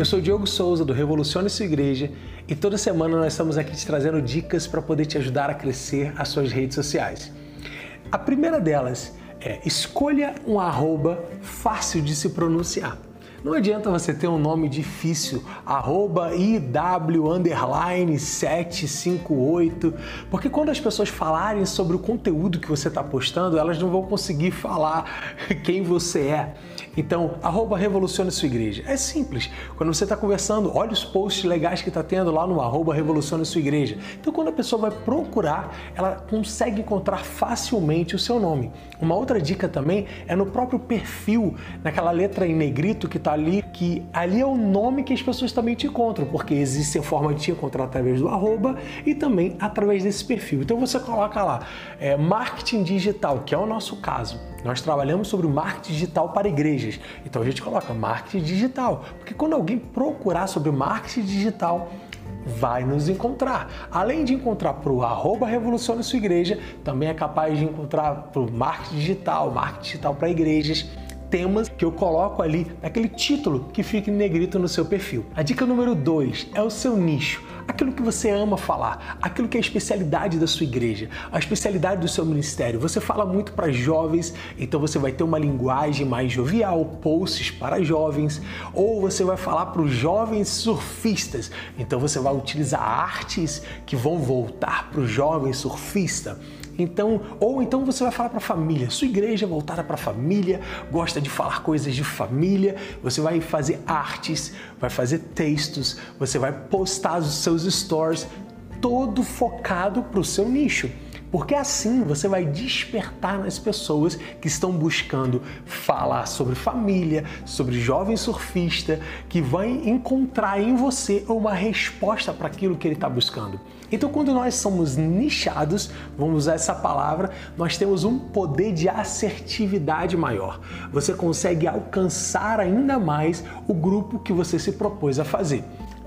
Eu sou Diogo Souza do Revolucione Sua Igreja e toda semana nós estamos aqui te trazendo dicas para poder te ajudar a crescer as suas redes sociais. A primeira delas é escolha um arroba fácil de se pronunciar. Não adianta você ter um nome difícil, arroba IW underline 758, porque quando as pessoas falarem sobre o conteúdo que você está postando, elas não vão conseguir falar quem você é. Então, arroba revolucione sua igreja. É simples. Quando você está conversando, olha os posts legais que está tendo lá no arroba revolucione sua igreja. Então, quando a pessoa vai procurar, ela consegue encontrar facilmente o seu nome. Uma outra dica também é no próprio perfil, naquela letra em negrito que está Tá ali, que ali é o nome que as pessoas também te encontram, porque existe a forma de te encontrar através do arroba e também através desse perfil. Então você coloca lá, é, marketing digital, que é o nosso caso. Nós trabalhamos sobre o marketing digital para Então a gente coloca marketing digital, porque quando alguém procurar sobre marketing digital, vai nos encontrar. Além de encontrar para o arroba Revolucione Sua Igreja, também é capaz de encontrar para o marketing digital, marketing digital para igrejas temas que eu coloco ali naquele título que fica em negrito no seu perfil. A dica número 2 é o seu nicho aquilo que você ama falar, aquilo que é a especialidade da sua igreja, a especialidade do seu ministério. Você fala muito para jovens, então você vai ter uma linguagem mais jovial, posts para jovens, ou você vai falar para os jovens surfistas, então você vai utilizar artes que vão voltar para o jovem surfista. Então, ou então você vai falar para a família. Sua igreja é voltada para a família, gosta de falar coisas de família. Você vai fazer artes, vai fazer textos, você vai postar os seus stories, todo focado para o seu nicho porque assim você vai despertar nas pessoas que estão buscando falar sobre família, sobre jovem surfista, que vai encontrar em você uma resposta para aquilo que ele está buscando. Então, quando nós somos nichados, vamos usar essa palavra, nós temos um poder de assertividade maior. Você consegue alcançar ainda mais o grupo que você se propôs a fazer.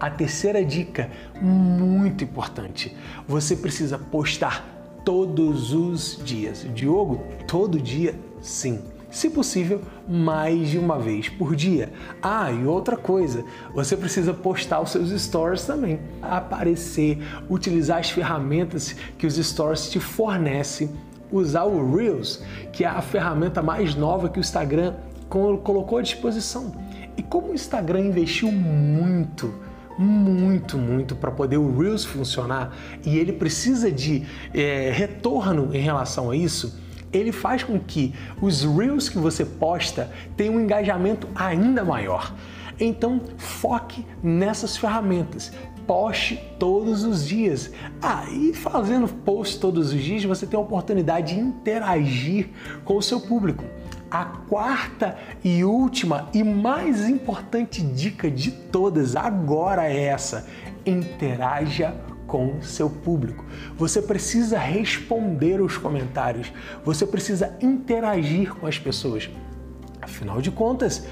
A terceira dica, muito importante: você precisa postar todos os dias. Diogo, todo dia? Sim. Se possível, mais de uma vez por dia. Ah, e outra coisa, você precisa postar os seus stories também. Aparecer, utilizar as ferramentas que os stories te fornecem, usar o Reels, que é a ferramenta mais nova que o Instagram colocou à disposição. E como o Instagram investiu muito muito, muito para poder o Reels funcionar e ele precisa de é, retorno em relação a isso, ele faz com que os Reels que você posta tenham um engajamento ainda maior. Então, foque nessas ferramentas. Poste todos os dias. Ah, e fazendo post todos os dias, você tem a oportunidade de interagir com o seu público. A quarta e última e mais importante dica de todas agora é essa: interaja com seu público. Você precisa responder os comentários, você precisa interagir com as pessoas. Afinal de contas,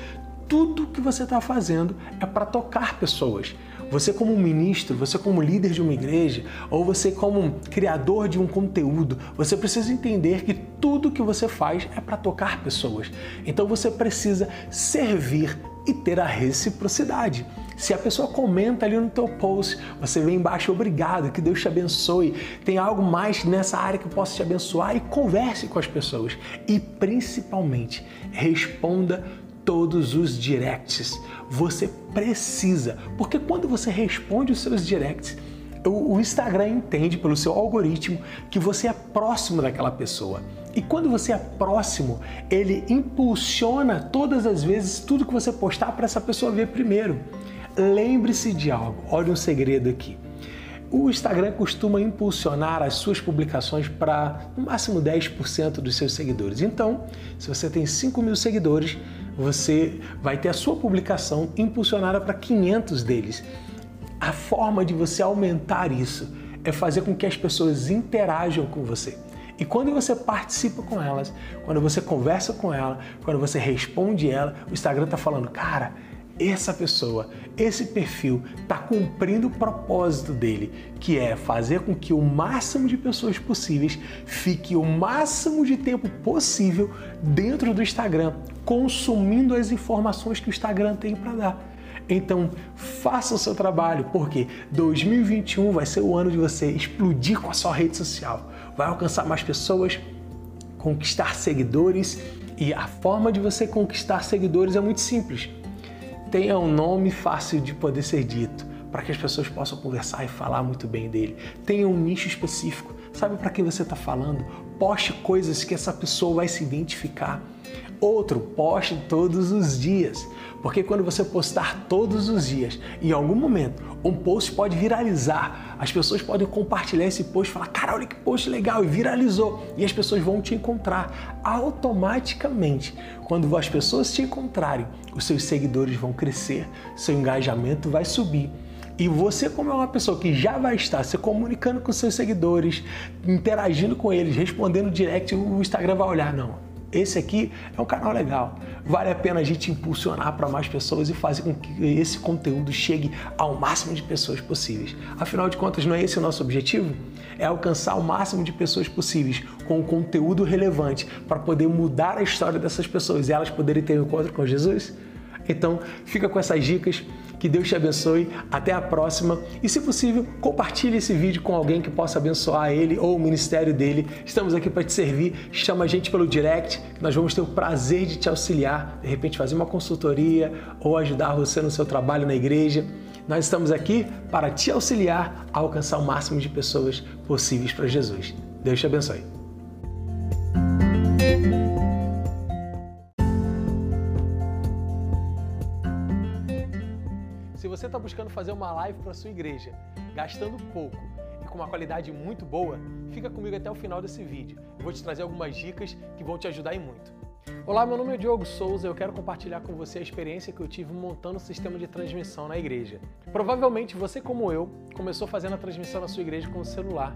tudo que você está fazendo é para tocar pessoas. Você como ministro, você como líder de uma igreja, ou você como criador de um conteúdo, você precisa entender que tudo que você faz é para tocar pessoas. Então você precisa servir e ter a reciprocidade. Se a pessoa comenta ali no teu post, você vem embaixo, obrigado, que Deus te abençoe. Tem algo mais nessa área que eu posso te abençoar e converse com as pessoas. E principalmente, responda todos os directs. Você precisa, porque quando você responde os seus directs, o Instagram entende pelo seu algoritmo que você é próximo daquela pessoa. E quando você é próximo, ele impulsiona todas as vezes tudo que você postar para essa pessoa ver primeiro. Lembre-se de algo, olha um segredo aqui. O Instagram costuma impulsionar as suas publicações para no máximo 10% dos seus seguidores. Então, se você tem 5 mil seguidores, você vai ter a sua publicação impulsionada para 500 deles. A forma de você aumentar isso é fazer com que as pessoas interajam com você. E quando você participa com elas, quando você conversa com ela, quando você responde ela, o Instagram está falando, cara, essa pessoa, esse perfil está cumprindo o propósito dele, que é fazer com que o máximo de pessoas possíveis fique o máximo de tempo possível dentro do Instagram, consumindo as informações que o Instagram tem para dar. Então, faça o seu trabalho, porque 2021 vai ser o ano de você explodir com a sua rede social. Vai alcançar mais pessoas, conquistar seguidores, e a forma de você conquistar seguidores é muito simples. Tenha um nome fácil de poder ser dito, para que as pessoas possam conversar e falar muito bem dele. Tenha um nicho específico. Sabe para quem você está falando? Poste coisas que essa pessoa vai se identificar. Outro, poste todos os dias. Porque quando você postar todos os dias, em algum momento, um post pode viralizar. As pessoas podem compartilhar esse post e falar: cara, olha que post legal, e viralizou. E as pessoas vão te encontrar. Automaticamente, quando as pessoas te encontrarem, os seus seguidores vão crescer, seu engajamento vai subir. E você, como é uma pessoa que já vai estar se comunicando com seus seguidores, interagindo com eles, respondendo direct, o Instagram vai olhar, não esse aqui é um canal legal. Vale a pena a gente impulsionar para mais pessoas e fazer com que esse conteúdo chegue ao máximo de pessoas possíveis. Afinal de contas, não é esse o nosso objetivo? É alcançar o máximo de pessoas possíveis com conteúdo relevante para poder mudar a história dessas pessoas e elas poderem ter um encontro com Jesus? Então, fica com essas dicas. Que Deus te abençoe. Até a próxima. E, se possível, compartilhe esse vídeo com alguém que possa abençoar ele ou o ministério dele. Estamos aqui para te servir. Chama a gente pelo direct, nós vamos ter o prazer de te auxiliar, de repente fazer uma consultoria ou ajudar você no seu trabalho na igreja. Nós estamos aqui para te auxiliar a alcançar o máximo de pessoas possíveis para Jesus. Deus te abençoe. Você está buscando fazer uma live para sua igreja, gastando pouco e com uma qualidade muito boa, fica comigo até o final desse vídeo. Eu vou te trazer algumas dicas que vão te ajudar em muito. Olá, meu nome é Diogo Souza e eu quero compartilhar com você a experiência que eu tive montando o sistema de transmissão na igreja. Provavelmente você, como eu, começou fazendo a transmissão na sua igreja com o celular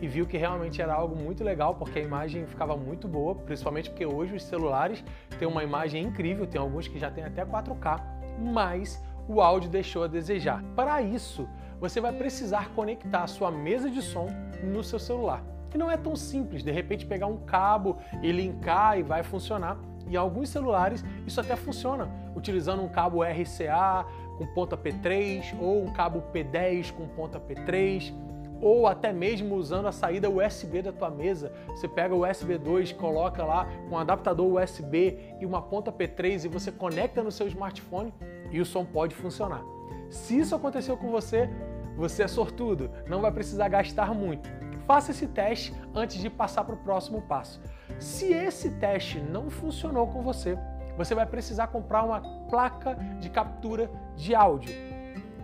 e viu que realmente era algo muito legal, porque a imagem ficava muito boa, principalmente porque hoje os celulares têm uma imagem incrível, tem alguns que já têm até 4K, mas o áudio deixou a desejar. Para isso, você vai precisar conectar a sua mesa de som no seu celular. E não é tão simples, de repente pegar um cabo e linkar e vai funcionar. Em alguns celulares isso até funciona, utilizando um cabo RCA com ponta P3 ou um cabo P10 com ponta P3 ou até mesmo usando a saída USB da tua mesa. Você pega o USB 2, coloca lá um adaptador USB e uma ponta P3 e você conecta no seu smartphone e o som pode funcionar. Se isso aconteceu com você, você é sortudo, não vai precisar gastar muito. Faça esse teste antes de passar para o próximo passo. Se esse teste não funcionou com você, você vai precisar comprar uma placa de captura de áudio.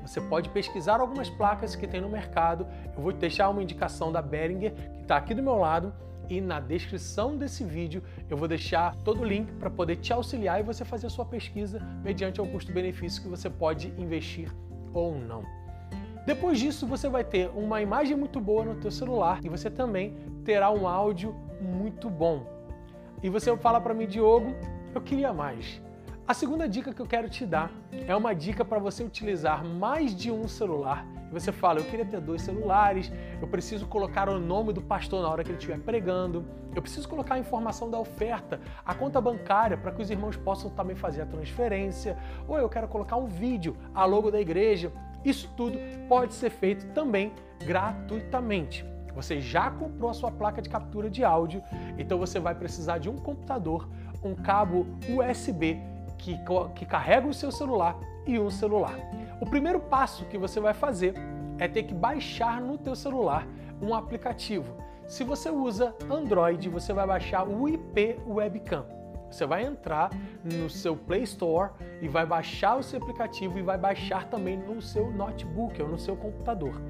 Você pode pesquisar algumas placas que tem no mercado. Eu vou deixar uma indicação da Behringer, que está aqui do meu lado, e na descrição desse vídeo eu vou deixar todo o link para poder te auxiliar e você fazer a sua pesquisa mediante o custo-benefício que você pode investir ou não. Depois disso, você vai ter uma imagem muito boa no teu celular e você também terá um áudio muito bom. E você fala para mim, Diogo, eu queria mais. A segunda dica que eu quero te dar é uma dica para você utilizar mais de um celular. Você fala, eu queria ter dois celulares, eu preciso colocar o nome do pastor na hora que ele estiver pregando, eu preciso colocar a informação da oferta, a conta bancária para que os irmãos possam também fazer a transferência, ou eu quero colocar um vídeo, a logo da igreja. Isso tudo pode ser feito também gratuitamente. Você já comprou a sua placa de captura de áudio, então você vai precisar de um computador, um cabo USB que, que carrega o seu celular e um celular. O primeiro passo que você vai fazer é ter que baixar no teu celular um aplicativo. Se você usa Android, você vai baixar o IP Webcam. Você vai entrar no seu Play Store e vai baixar o seu aplicativo e vai baixar também no seu notebook ou no seu computador.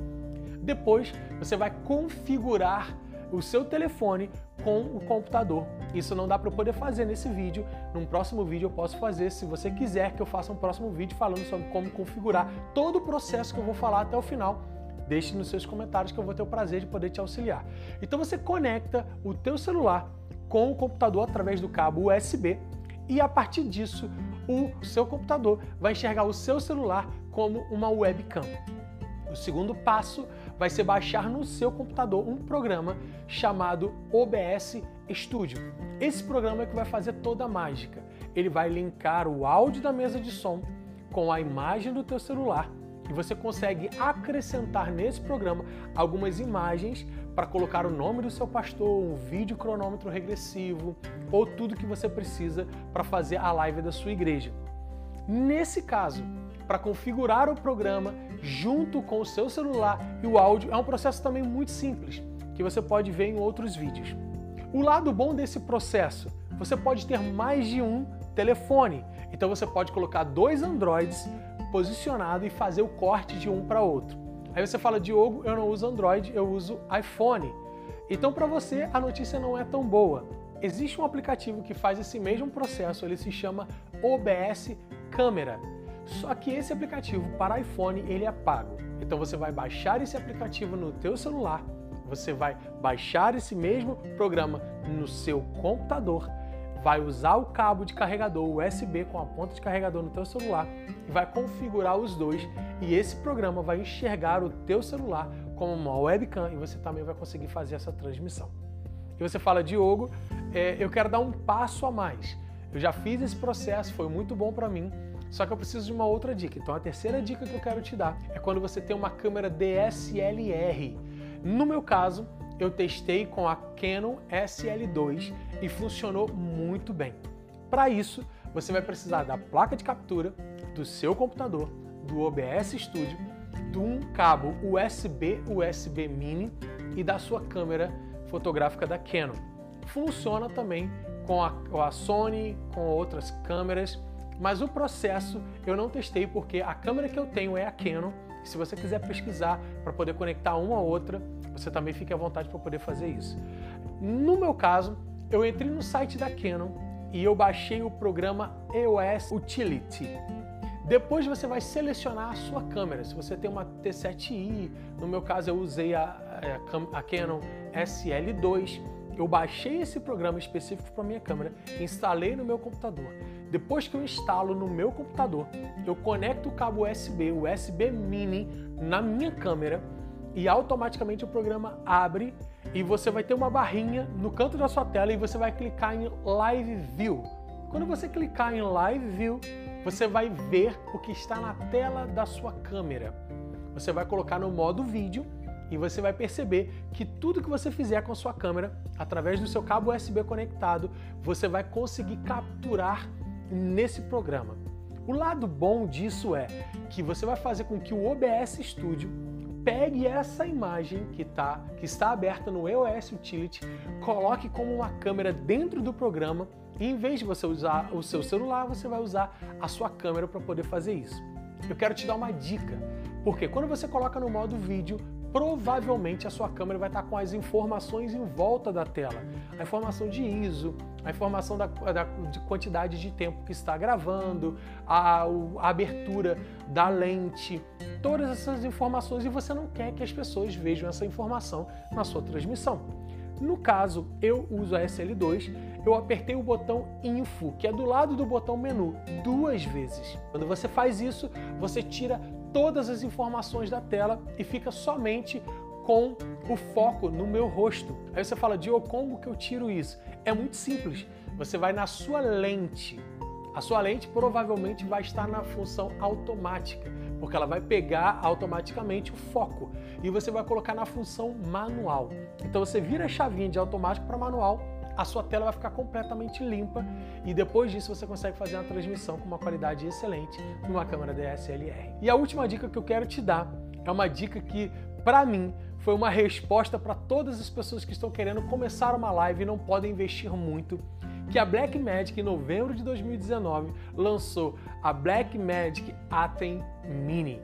Depois, você vai configurar o seu telefone com o computador. Isso não dá para eu poder fazer nesse vídeo. Num próximo vídeo eu posso fazer, se você quiser que eu faça um próximo vídeo falando sobre como configurar todo o processo que eu vou falar até o final. Deixe nos seus comentários que eu vou ter o prazer de poder te auxiliar. Então você conecta o teu celular com o computador através do cabo USB e a partir disso o seu computador vai enxergar o seu celular como uma webcam. O segundo passo vai ser baixar no seu computador um programa chamado OBS Studio. Esse programa é que vai fazer toda a mágica. Ele vai linkar o áudio da mesa de som com a imagem do teu celular e você consegue acrescentar nesse programa algumas imagens para colocar o nome do seu pastor, um vídeo cronômetro regressivo ou tudo que você precisa para fazer a live da sua igreja. Nesse caso, para configurar o programa junto com o seu celular e o áudio é um processo também muito simples, que você pode ver em outros vídeos. O lado bom desse processo, você pode ter mais de um telefone. Então você pode colocar dois Androids posicionados e fazer o corte de um para outro. Aí você fala, Diogo, eu não uso Android, eu uso iPhone. Então para você a notícia não é tão boa. Existe um aplicativo que faz esse mesmo processo, ele se chama OBS Câmera. Só que esse aplicativo para iPhone ele é pago. Então você vai baixar esse aplicativo no teu celular, você vai baixar esse mesmo programa no seu computador, vai usar o cabo de carregador USB com a ponta de carregador no teu celular e vai configurar os dois e esse programa vai enxergar o teu celular como uma webcam e você também vai conseguir fazer essa transmissão. E você fala, Diogo, é, eu quero dar um passo a mais. Eu já fiz esse processo, foi muito bom para mim, só que eu preciso de uma outra dica. Então a terceira dica que eu quero te dar é quando você tem uma câmera DSLR. No meu caso, eu testei com a Canon SL2 e funcionou muito bem. Para isso, você vai precisar da placa de captura, do seu computador, do OBS Studio, de um cabo USB USB Mini e da sua câmera fotográfica da Canon. Funciona também com a, com a Sony, com outras câmeras mas o processo eu não testei porque a câmera que eu tenho é a Canon. Se você quiser pesquisar para poder conectar uma a outra, você também fique à vontade para poder fazer isso. No meu caso, eu entrei no site da Canon e eu baixei o programa EOS Utility. Depois você vai selecionar a sua câmera. Se você tem uma T7i, no meu caso eu usei a, a, a Canon SL2, eu baixei esse programa específico para minha câmera, instalei no meu computador. Depois que eu instalo no meu computador, eu conecto o cabo USB, USB Mini, na minha câmera e automaticamente o programa abre e você vai ter uma barrinha no canto da sua tela e você vai clicar em Live View. Quando você clicar em Live View, você vai ver o que está na tela da sua câmera. Você vai colocar no modo vídeo e você vai perceber que tudo que você fizer com a sua câmera, através do seu cabo USB conectado, você vai conseguir capturar nesse programa. O lado bom disso é que você vai fazer com que o OBS Studio pegue essa imagem que, tá, que está aberta no EOS Utility, coloque como uma câmera dentro do programa e em vez de você usar o seu celular, você vai usar a sua câmera para poder fazer isso. Eu quero te dar uma dica, porque quando você coloca no modo vídeo, provavelmente a sua câmera vai estar com as informações em volta da tela. A informação de ISO, a informação da, da de quantidade de tempo que está gravando, a, a abertura da lente, todas essas informações e você não quer que as pessoas vejam essa informação na sua transmissão. No caso, eu uso a SL2, eu apertei o botão Info, que é do lado do botão menu, duas vezes. Quando você faz isso, você tira todas as informações da tela e fica somente com o foco no meu rosto. Aí você fala, Diogo, como que eu tiro isso? É muito simples. Você vai na sua lente. A sua lente provavelmente vai estar na função automática, porque ela vai pegar automaticamente o foco e você vai colocar na função manual. Então você vira a chavinha de automático para manual a sua tela vai ficar completamente limpa e depois disso você consegue fazer uma transmissão com uma qualidade excelente numa câmera DSLR. E a última dica que eu quero te dar é uma dica que, para mim, foi uma resposta para todas as pessoas que estão querendo começar uma live e não podem investir muito que a Blackmagic, em novembro de 2019, lançou a Blackmagic Atem Mini.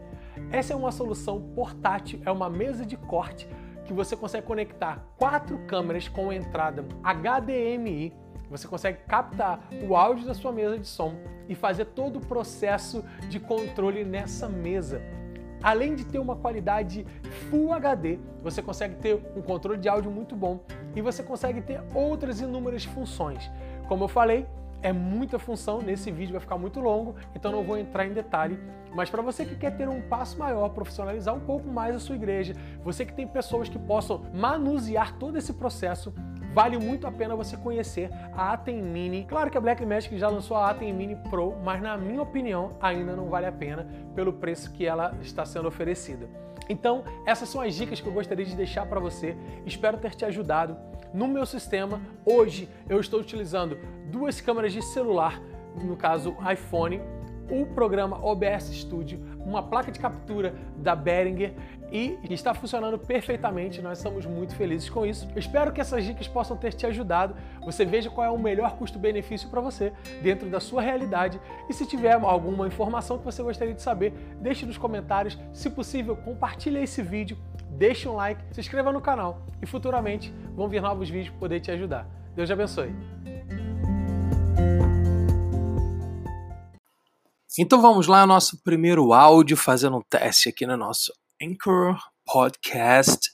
Essa é uma solução portátil, é uma mesa de corte que você consegue conectar quatro câmeras com entrada HDMI. Você consegue captar o áudio da sua mesa de som e fazer todo o processo de controle nessa mesa. Além de ter uma qualidade Full HD, você consegue ter um controle de áudio muito bom e você consegue ter outras inúmeras funções. Como eu falei, é muita função, nesse vídeo vai ficar muito longo, então não vou entrar em detalhe. Mas para você que quer ter um passo maior, profissionalizar um pouco mais a sua igreja, você que tem pessoas que possam manusear todo esse processo, vale muito a pena você conhecer a Atem Mini. Claro que a Blackmagic já lançou a Atem Mini Pro, mas na minha opinião ainda não vale a pena pelo preço que ela está sendo oferecida. Então, essas são as dicas que eu gostaria de deixar para você. Espero ter te ajudado. No meu sistema, hoje eu estou utilizando duas câmeras de celular, no caso iPhone, o programa OBS Studio, uma placa de captura da Behringer e está funcionando perfeitamente. Nós estamos muito felizes com isso. Eu espero que essas dicas possam ter te ajudado. Você veja qual é o melhor custo-benefício para você dentro da sua realidade. E se tiver alguma informação que você gostaria de saber, deixe nos comentários. Se possível, compartilhe esse vídeo, deixe um like, se inscreva no canal e futuramente vão vir novos vídeos para poder te ajudar. Deus te abençoe. Então vamos lá, nosso primeiro áudio, fazendo um teste aqui no nosso Anchor Podcast.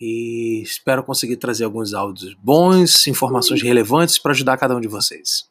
E espero conseguir trazer alguns áudios bons, informações relevantes para ajudar cada um de vocês.